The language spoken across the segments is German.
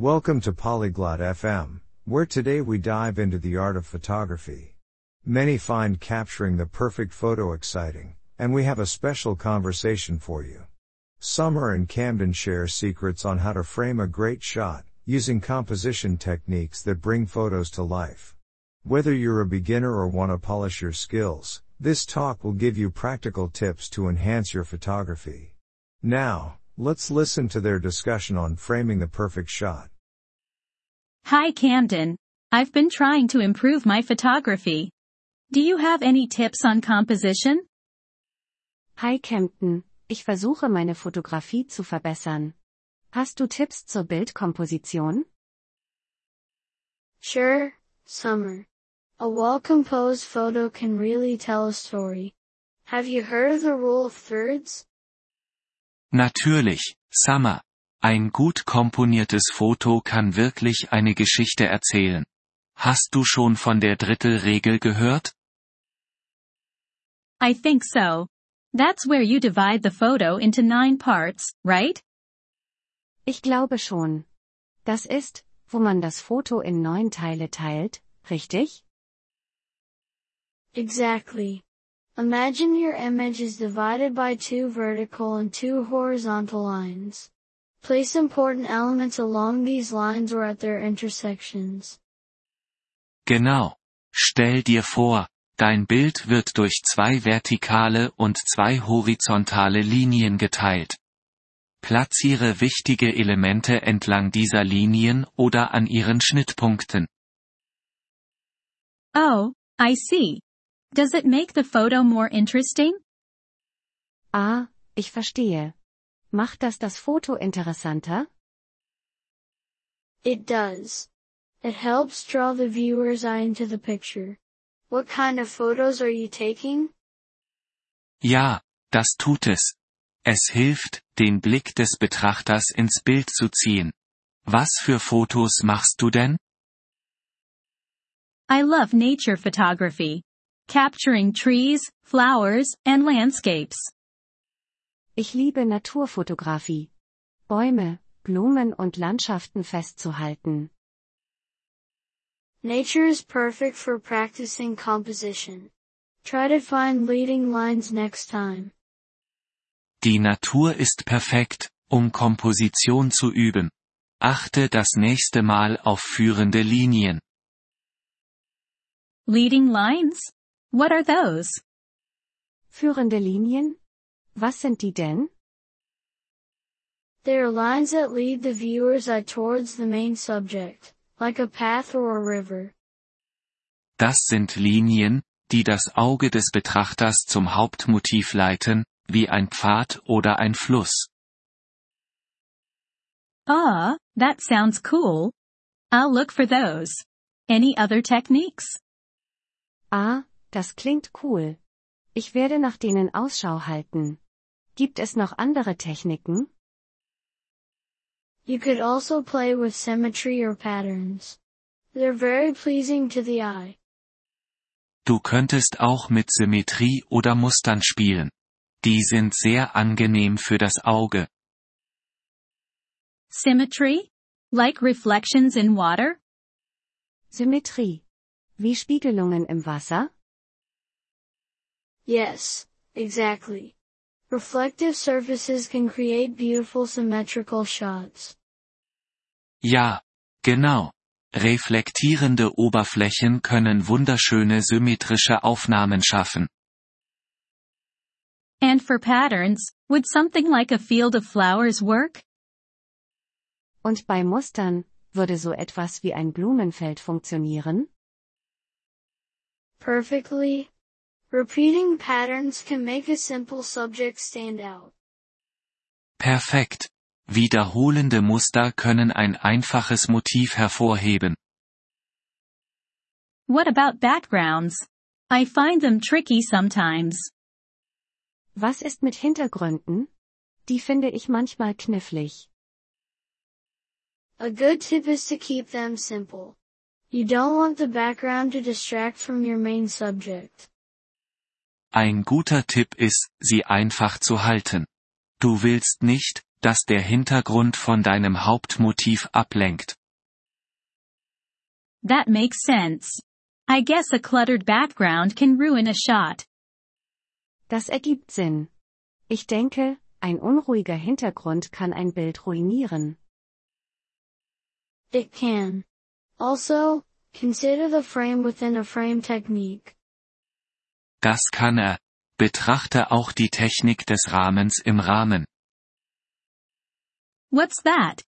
Welcome to Polyglot FM, where today we dive into the art of photography. Many find capturing the perfect photo exciting, and we have a special conversation for you. Summer and Camden share secrets on how to frame a great shot, using composition techniques that bring photos to life. Whether you're a beginner or want to polish your skills, this talk will give you practical tips to enhance your photography. Now, let's listen to their discussion on framing the perfect shot. Hi Camden. I've been trying to improve my photography. Do you have any tips on composition? Hi Camden, ich versuche meine Fotografie zu verbessern. Hast du Tipps zur Bildkomposition? Sure, Summer. A well-composed photo can really tell a story. Have you heard of the rule of thirds? Natürlich, Summer. Ein gut komponiertes Foto kann wirklich eine Geschichte erzählen. Hast du schon von der Drittelregel gehört? I think so. That's where you divide the photo into nine parts, right? Ich glaube schon. Das ist, wo man das Foto in neun Teile teilt, richtig? Exactly. Imagine your image is divided by two vertical and two horizontal lines. Place important elements along these lines or at their intersections. Genau. Stell dir vor, dein Bild wird durch zwei vertikale und zwei horizontale Linien geteilt. Platziere wichtige Elemente entlang dieser Linien oder an ihren Schnittpunkten. Oh, I see. Does it make the photo more interesting? Ah, ich verstehe. Macht das das Foto interessanter? It does. It helps draw the viewer's eye into the picture. What kind of photos are you taking? Ja, das tut es. Es hilft, den Blick des Betrachters ins Bild zu ziehen. Was für Fotos machst du denn? I love nature photography. Capturing trees, flowers, and landscapes. Ich liebe Naturfotografie. Bäume, Blumen und Landschaften festzuhalten. Nature is perfect for practicing composition. Try to find leading lines next time. Die Natur ist perfekt, um Komposition zu üben. Achte das nächste Mal auf führende Linien. Leading lines? What are those? Führende Linien? Was sind die denn? They are lines that lead the viewer's eye towards the main subject, like a path or a river. Das sind Linien, die das Auge des Betrachters zum Hauptmotiv leiten, wie ein Pfad oder ein Fluss. Ah, that sounds cool. I'll look for those. Any other techniques? Ah, das klingt cool. Ich werde nach denen Ausschau halten. Gibt es noch andere Techniken? You could also play with symmetry or patterns. They're very pleasing to the eye. Du könntest auch mit Symmetrie oder Mustern spielen. Die sind sehr angenehm für das Auge. Symmetry? Like reflections in water? Symmetrie. Wie Spiegelungen im Wasser? Yes, exactly. Reflective surfaces can create beautiful symmetrical shots. Ja, genau. Reflektierende Oberflächen können wunderschöne symmetrische Aufnahmen schaffen. And for patterns, would something like a field of flowers work? Und bei Mustern, würde so etwas wie ein Blumenfeld funktionieren? Perfectly. Repeating patterns can make a simple subject stand out. Perfekt. Wiederholende Muster können ein einfaches Motiv hervorheben. What about backgrounds? I find them tricky sometimes. Was ist mit Hintergründen? Die finde ich manchmal knifflig. A good tip is to keep them simple. You don't want the background to distract from your main subject. Ein guter Tipp ist, sie einfach zu halten. Du willst nicht, dass der Hintergrund von deinem Hauptmotiv ablenkt. That makes sense. I guess a cluttered background can ruin a shot. Das ergibt Sinn. Ich denke, ein unruhiger Hintergrund kann ein Bild ruinieren. It can. Also, consider the frame within a frame technique. Das kann er. Betrachte auch die Technik des Rahmens im Rahmen. What's that?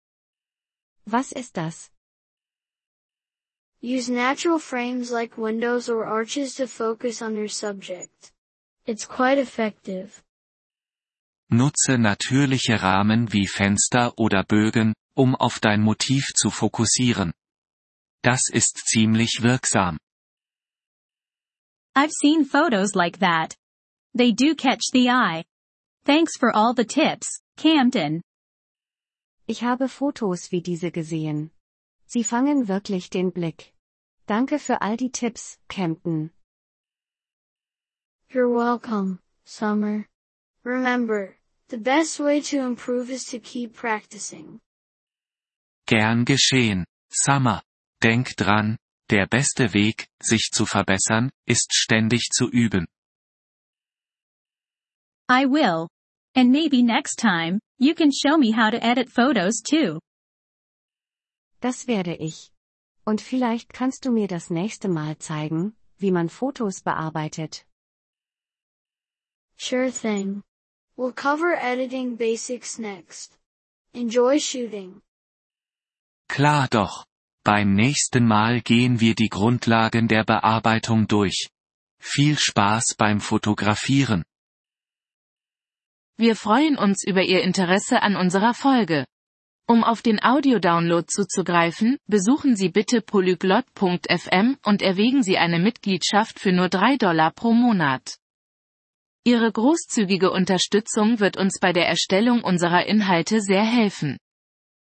Was ist das? Use natural frames like windows or arches to focus on your subject. It's quite effective. Nutze natürliche Rahmen wie Fenster oder Bögen, um auf dein Motiv zu fokussieren. Das ist ziemlich wirksam. I've seen photos like that. They do catch the eye. Thanks for all the tips, Camden. Ich habe Fotos wie diese gesehen. Sie fangen wirklich den Blick. Danke für all die Tipps, Camden. You're welcome, Summer. Remember, the best way to improve is to keep practicing. Gern geschehen, Summer. Denk dran, der beste Weg, sich zu verbessern, ist ständig zu üben. I will. And maybe next time, you can show me how to edit photos too. Das werde ich. Und vielleicht kannst du mir das nächste Mal zeigen, wie man Fotos bearbeitet. Sure thing. We'll cover editing basics next. Enjoy shooting. Klar doch. Beim nächsten Mal gehen wir die Grundlagen der Bearbeitung durch. Viel Spaß beim Fotografieren. Wir freuen uns über Ihr Interesse an unserer Folge. Um auf den Audiodownload zuzugreifen, besuchen Sie bitte polyglot.fm und erwägen Sie eine Mitgliedschaft für nur 3 Dollar pro Monat. Ihre großzügige Unterstützung wird uns bei der Erstellung unserer Inhalte sehr helfen.